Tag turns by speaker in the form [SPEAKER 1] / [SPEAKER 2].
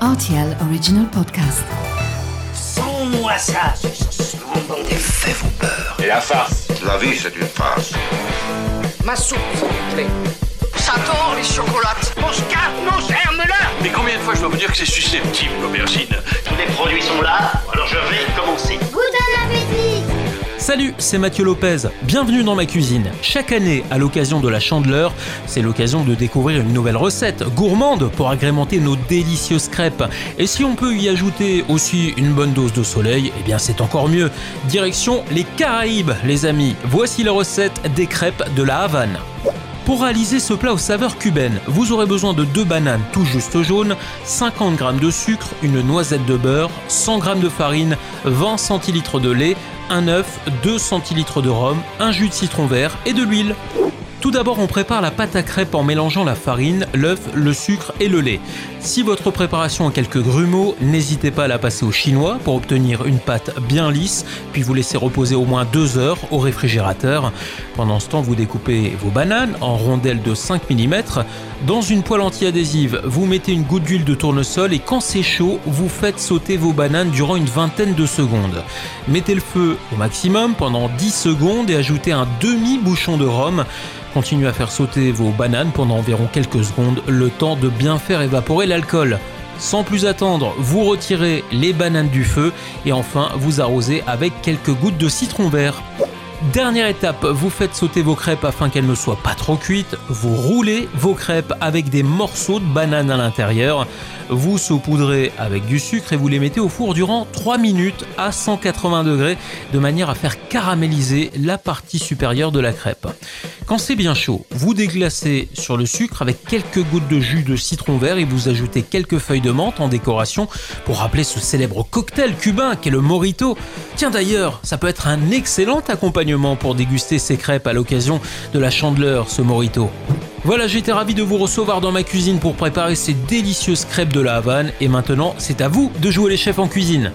[SPEAKER 1] RTL Original Podcast.
[SPEAKER 2] Sans-moi ça,
[SPEAKER 3] Des faits vont peur.
[SPEAKER 4] Et la farce
[SPEAKER 5] La vie, c'est une farce.
[SPEAKER 2] Ma soupe, s'il vous plaît.
[SPEAKER 3] Ça tord les chocolates.
[SPEAKER 2] Mon scarpe, mon germe-là
[SPEAKER 6] Mais combien de fois je dois vous dire que c'est susceptible, l'aubergine?
[SPEAKER 7] Tous les produits sont là, alors je.
[SPEAKER 8] Salut, c'est Mathieu Lopez. Bienvenue dans ma cuisine. Chaque année, à l'occasion de la Chandeleur, c'est l'occasion de découvrir une nouvelle recette gourmande pour agrémenter nos délicieuses crêpes. Et si on peut y ajouter aussi une bonne dose de soleil, eh bien c'est encore mieux. Direction les Caraïbes, les amis. Voici la recette des crêpes de la Havane. Pour réaliser ce plat aux saveurs cubaines, vous aurez besoin de deux bananes tout juste jaunes, 50 g de sucre, une noisette de beurre, 100 g de farine, 20 centilitres de lait, un œuf, 2 centilitres de rhum, un jus de citron vert et de l'huile. Tout d'abord, on prépare la pâte à crêpes en mélangeant la farine, l'œuf, le sucre et le lait. Si votre préparation a quelques grumeaux, n'hésitez pas à la passer au chinois pour obtenir une pâte bien lisse, puis vous laissez reposer au moins 2 heures au réfrigérateur. Pendant ce temps, vous découpez vos bananes en rondelles de 5 mm. Dans une poêle anti-adhésive, vous mettez une goutte d'huile de tournesol et quand c'est chaud, vous faites sauter vos bananes durant une vingtaine de secondes. Mettez le feu au maximum pendant 10 secondes et ajoutez un demi-bouchon de rhum. Continuez à faire sauter vos bananes pendant environ quelques secondes, le temps de bien faire évaporer l'alcool. Sans plus attendre, vous retirez les bananes du feu et enfin vous arrosez avec quelques gouttes de citron vert. Dernière étape, vous faites sauter vos crêpes afin qu'elles ne soient pas trop cuites. Vous roulez vos crêpes avec des morceaux de banane à l'intérieur. Vous saupoudrez avec du sucre et vous les mettez au four durant 3 minutes à 180 degrés de manière à faire caraméliser la partie supérieure de la crêpe. Quand c'est bien chaud, vous déglacez sur le sucre avec quelques gouttes de jus de citron vert et vous ajoutez quelques feuilles de menthe en décoration pour rappeler ce célèbre cocktail cubain qu'est le morito. Tiens d'ailleurs, ça peut être un excellent accompagnement pour déguster ces crêpes à l'occasion de la chandeleur, ce morito. Voilà, j'étais ravi de vous recevoir dans ma cuisine pour préparer ces délicieuses crêpes de la Havane et maintenant c'est à vous de jouer les chefs en cuisine.